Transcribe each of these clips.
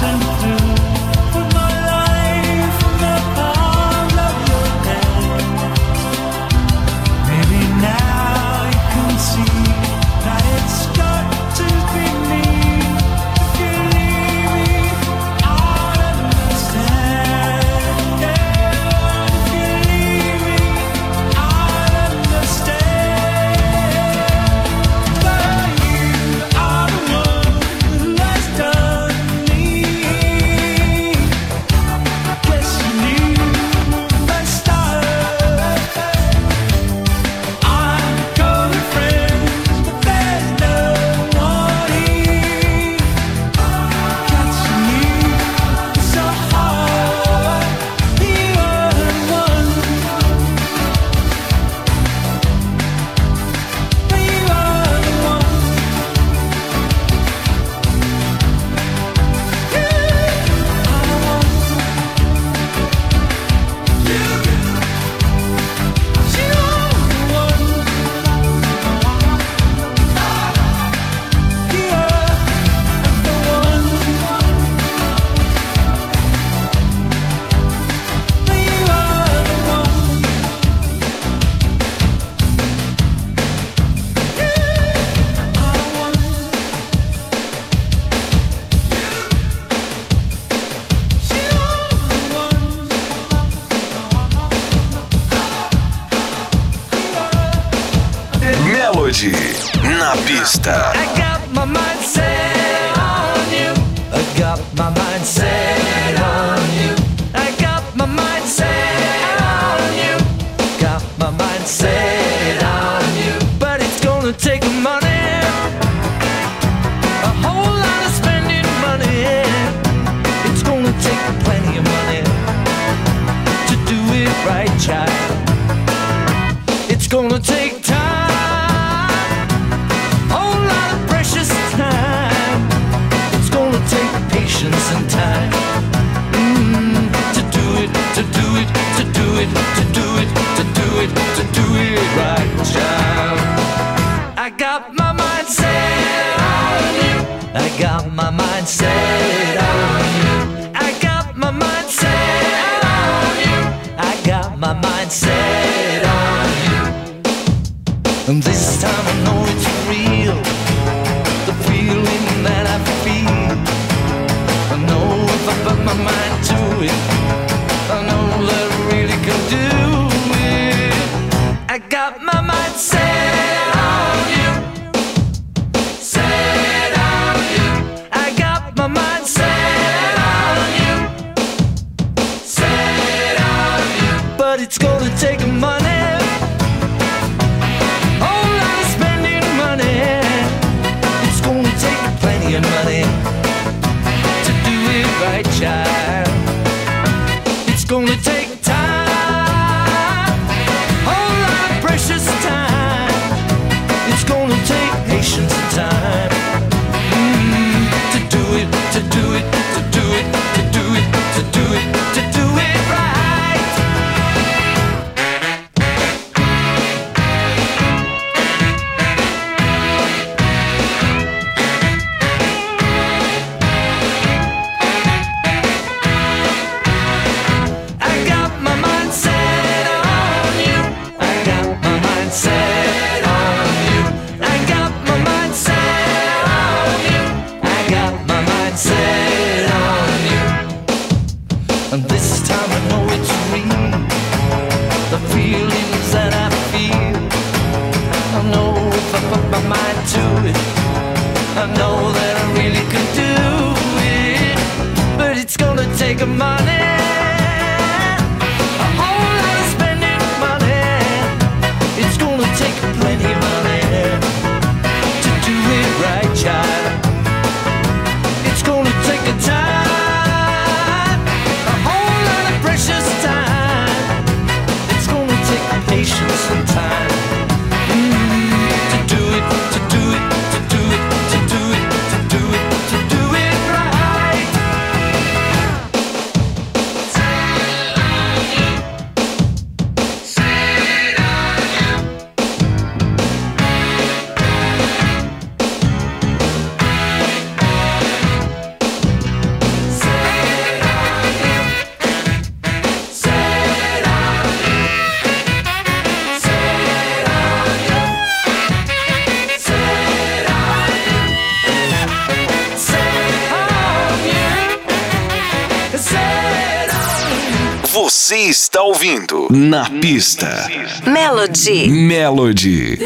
You Fiesta. I got my mind set. ouvindo. Na pista. Melody. Melody.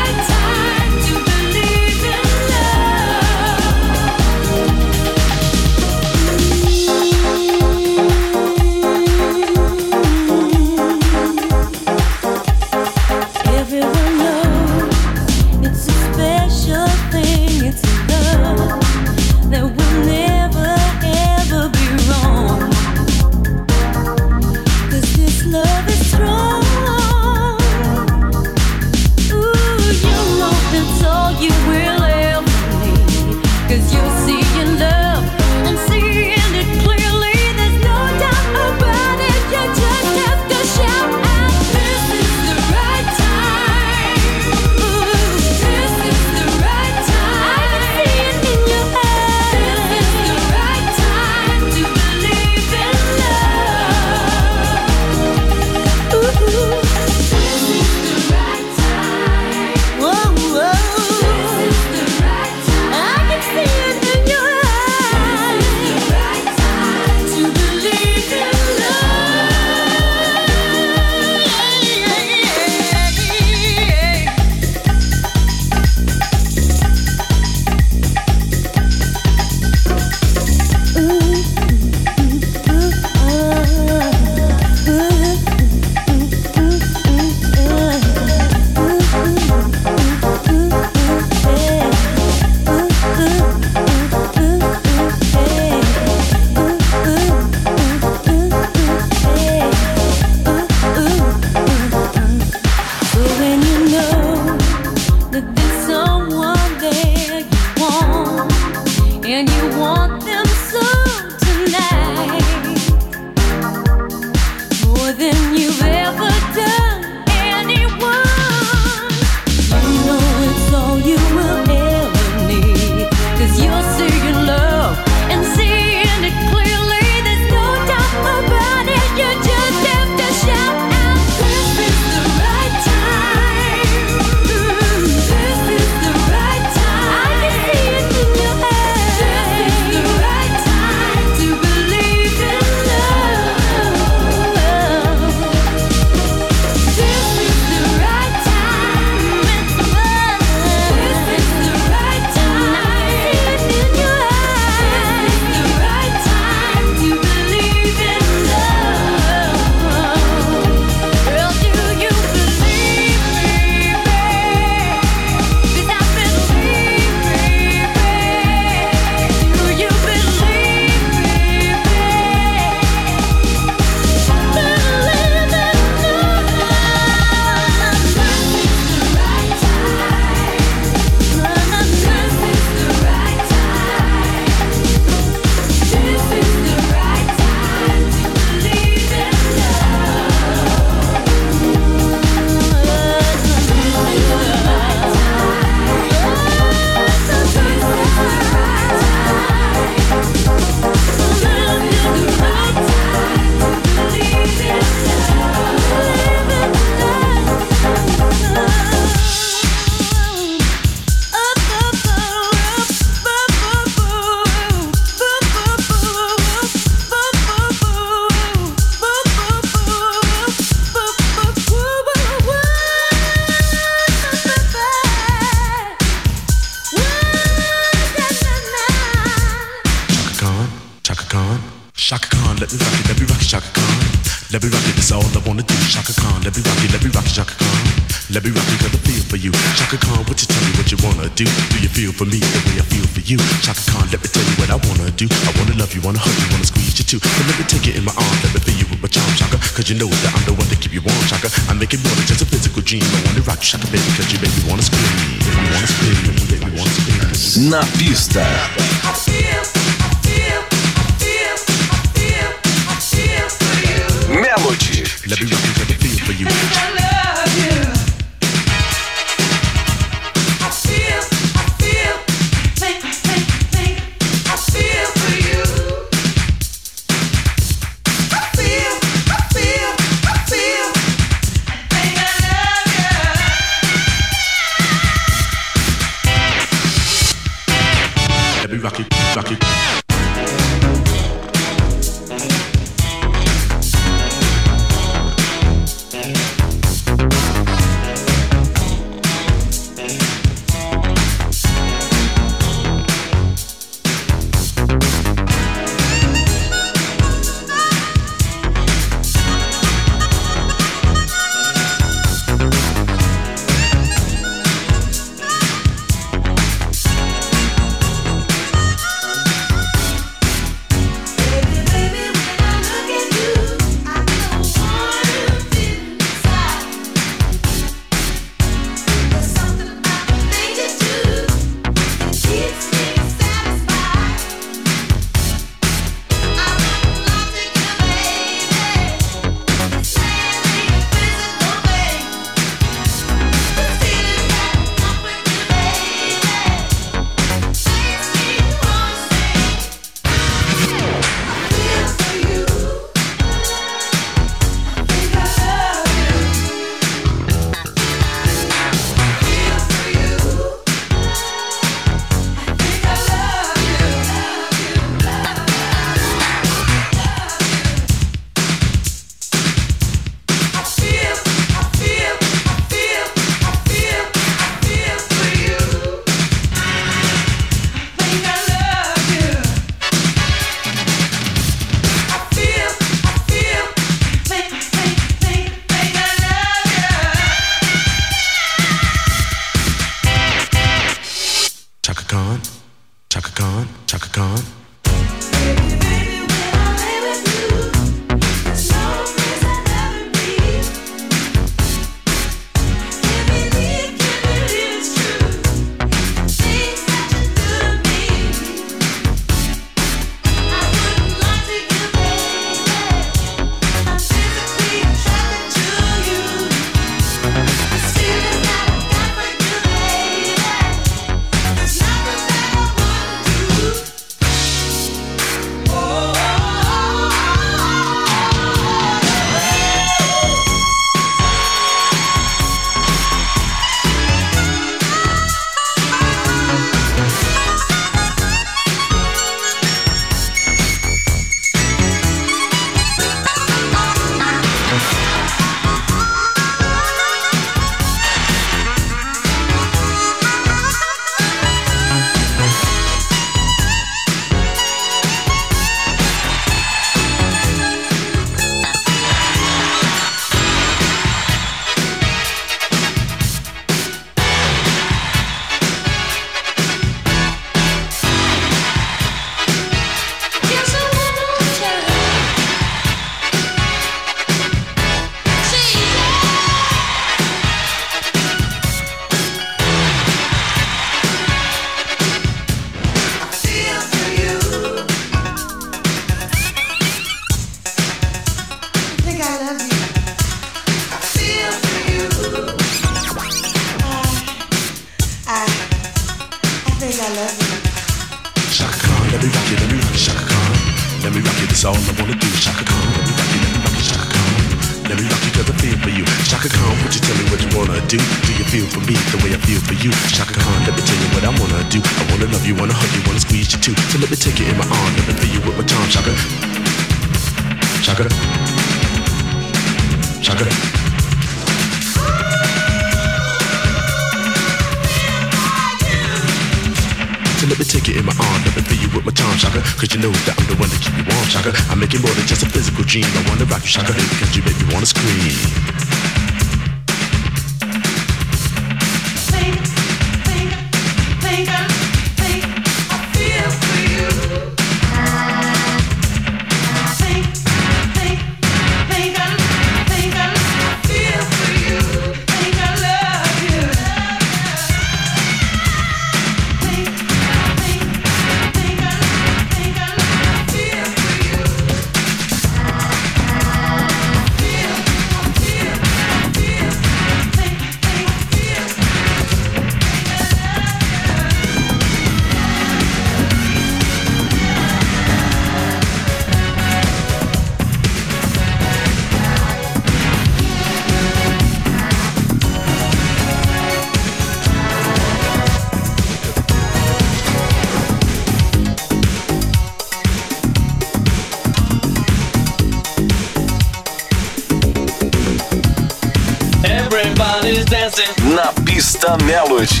Pista Melody.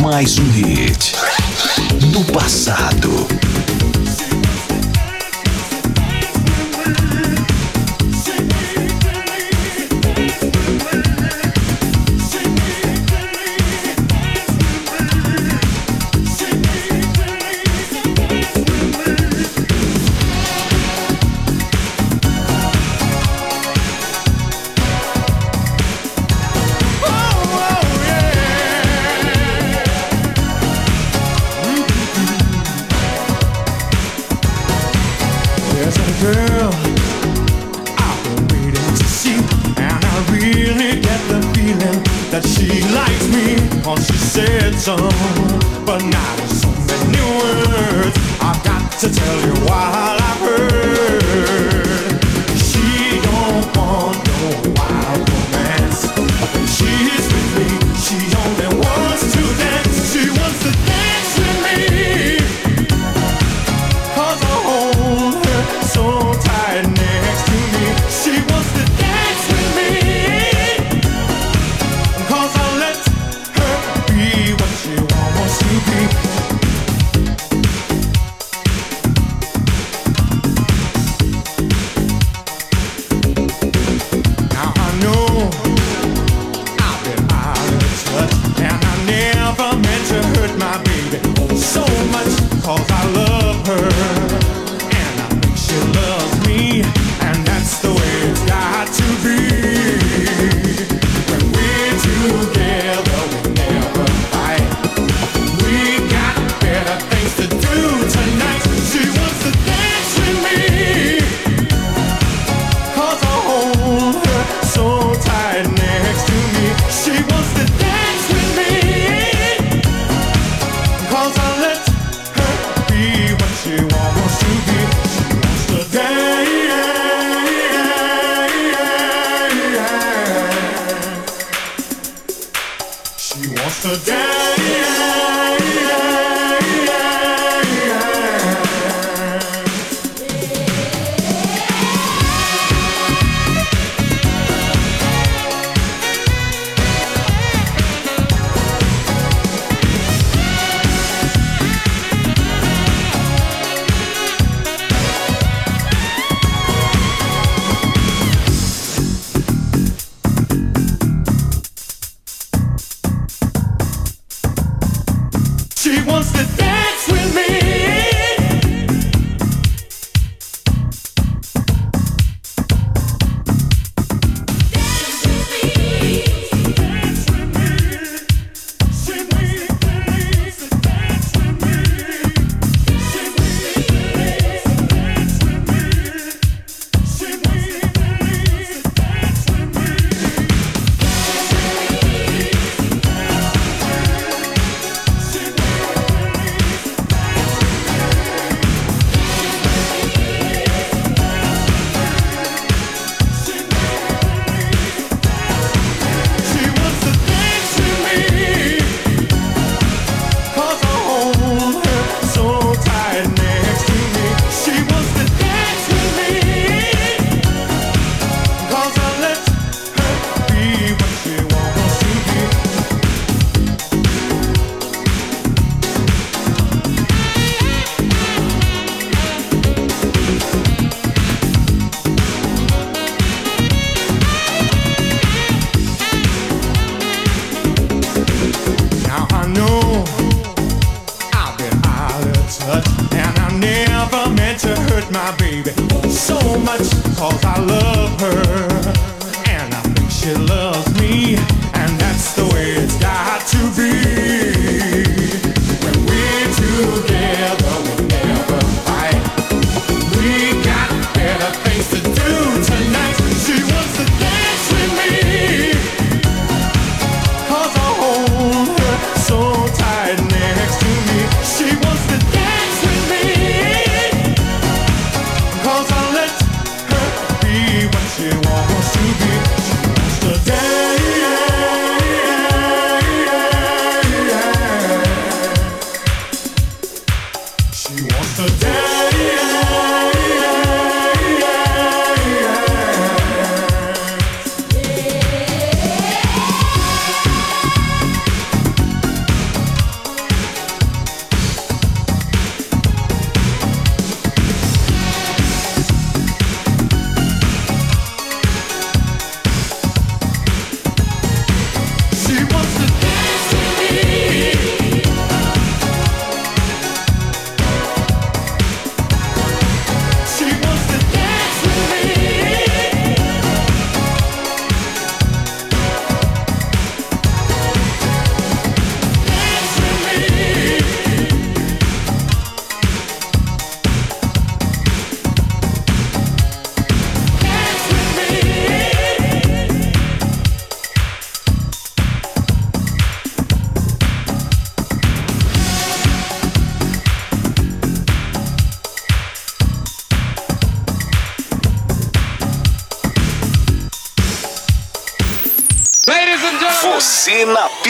Mais um hit do passado.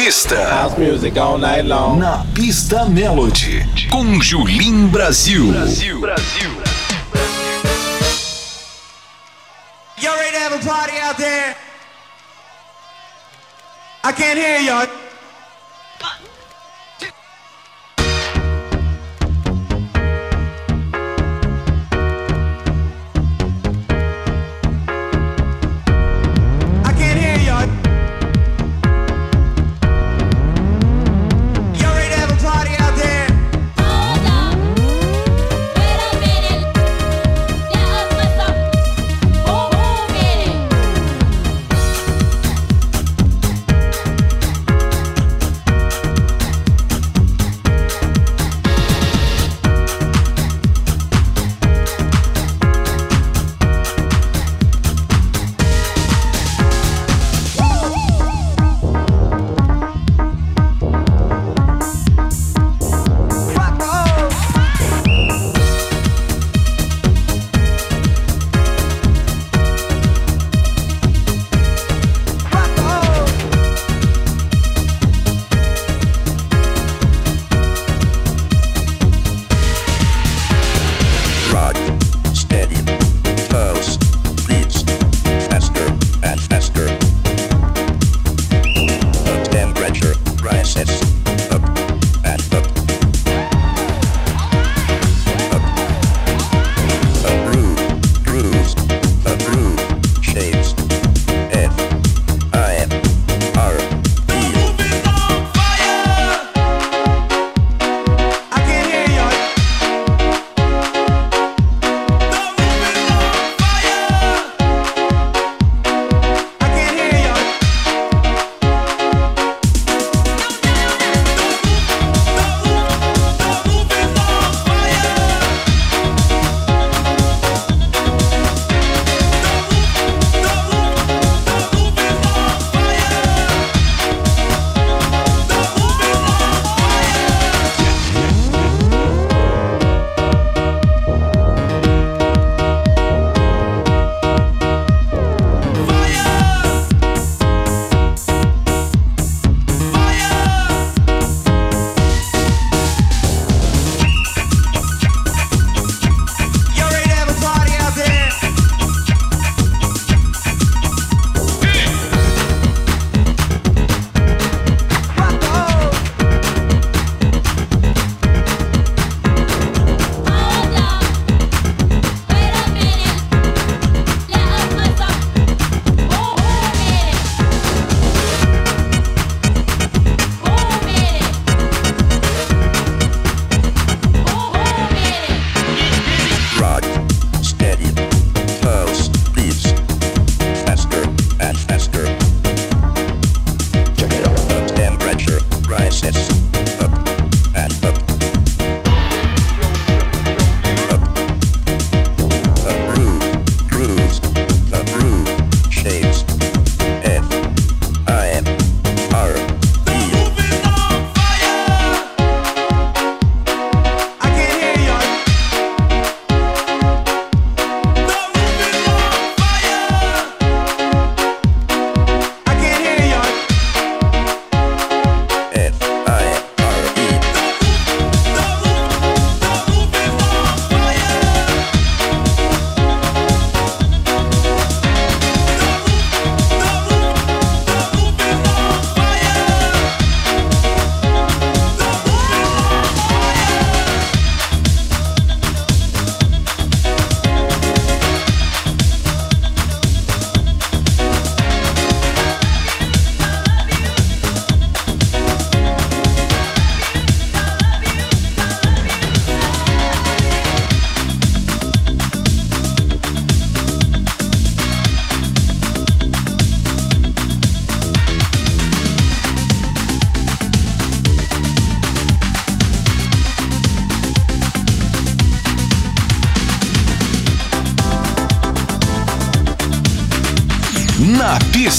pista. House music all night long. Na pista Melody. Com Julim Brasil. Brasil. Brasil. You ready to have a party out there? I can't hear y'all.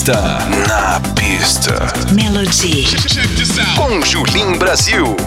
Pista. Na pista. Melody. Com Julim Brasil.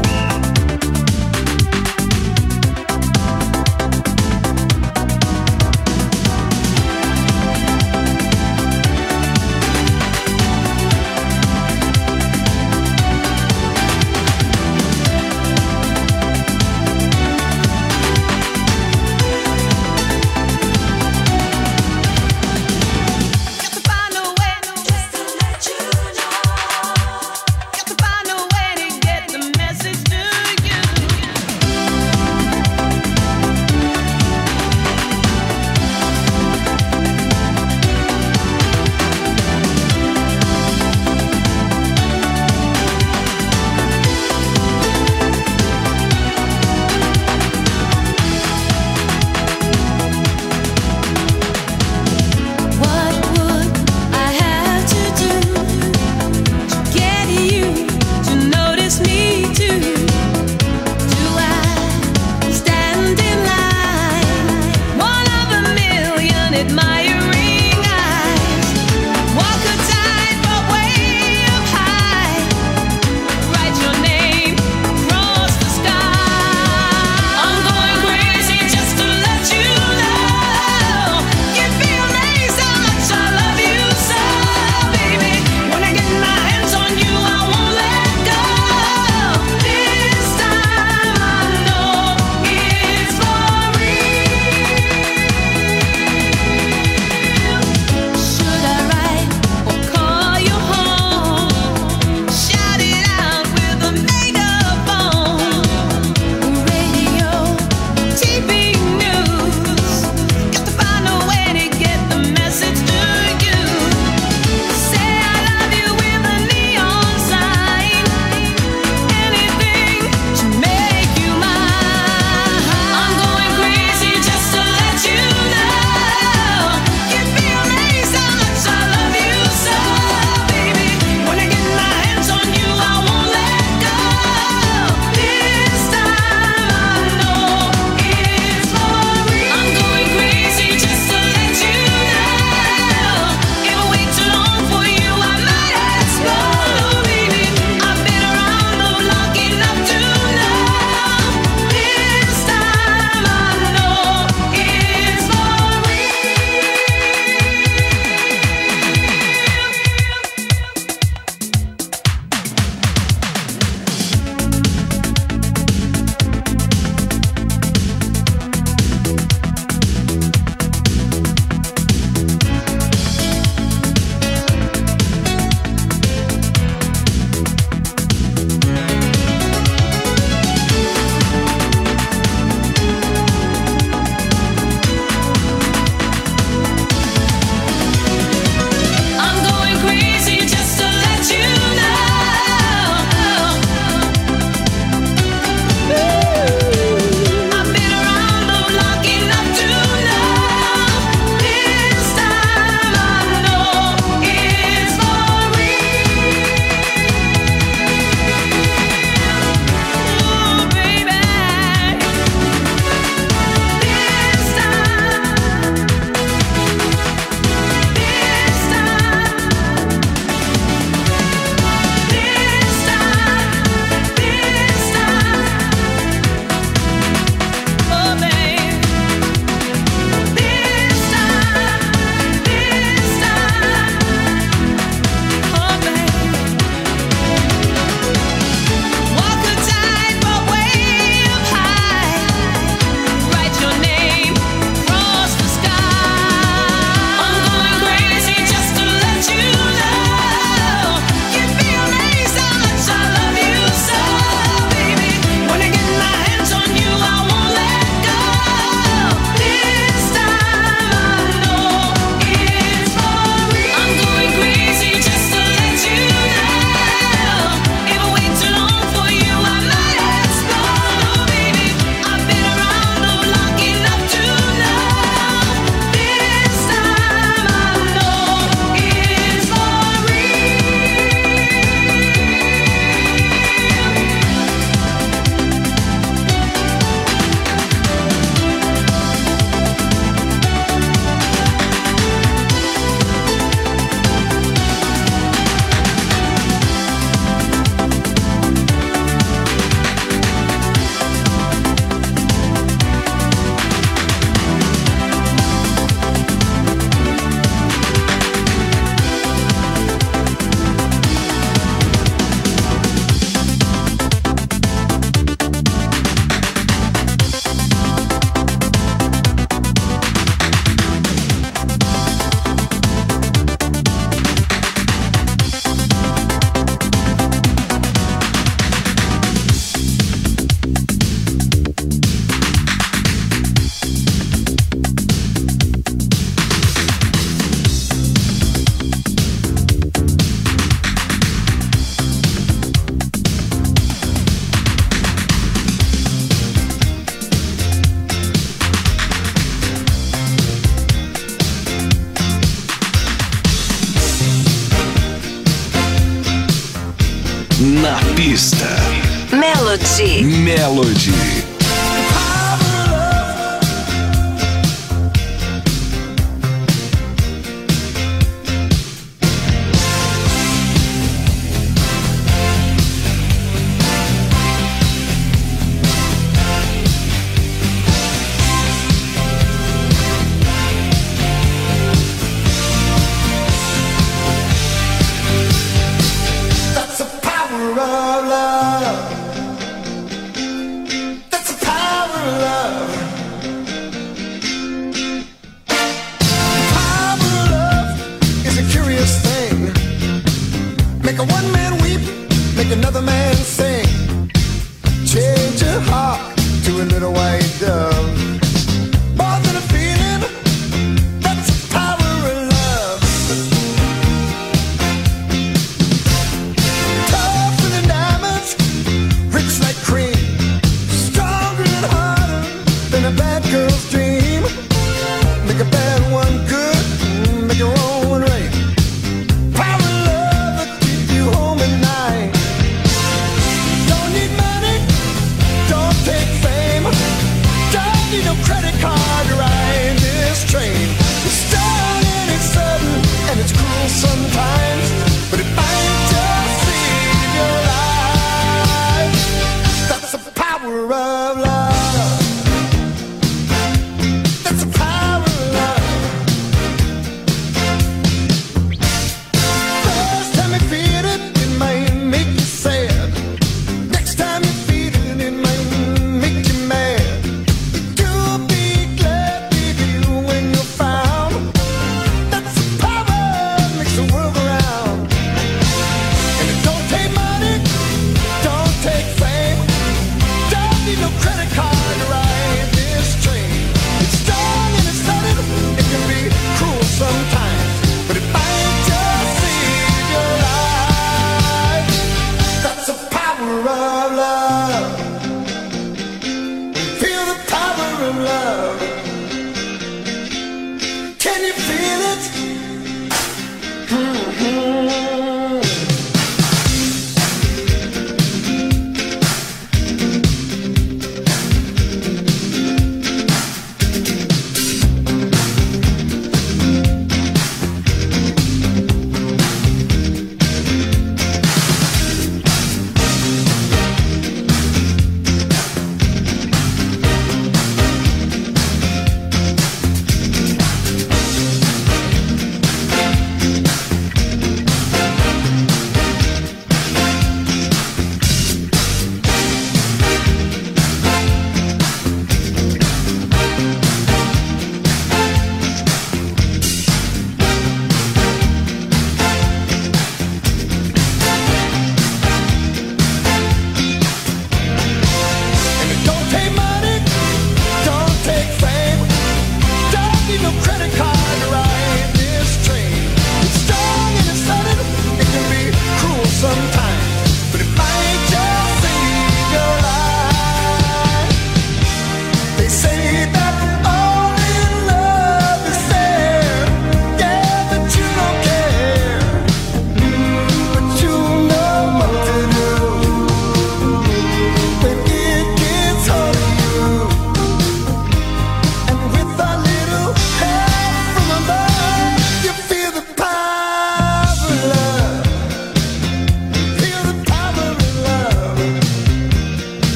Melody.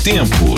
Tempos.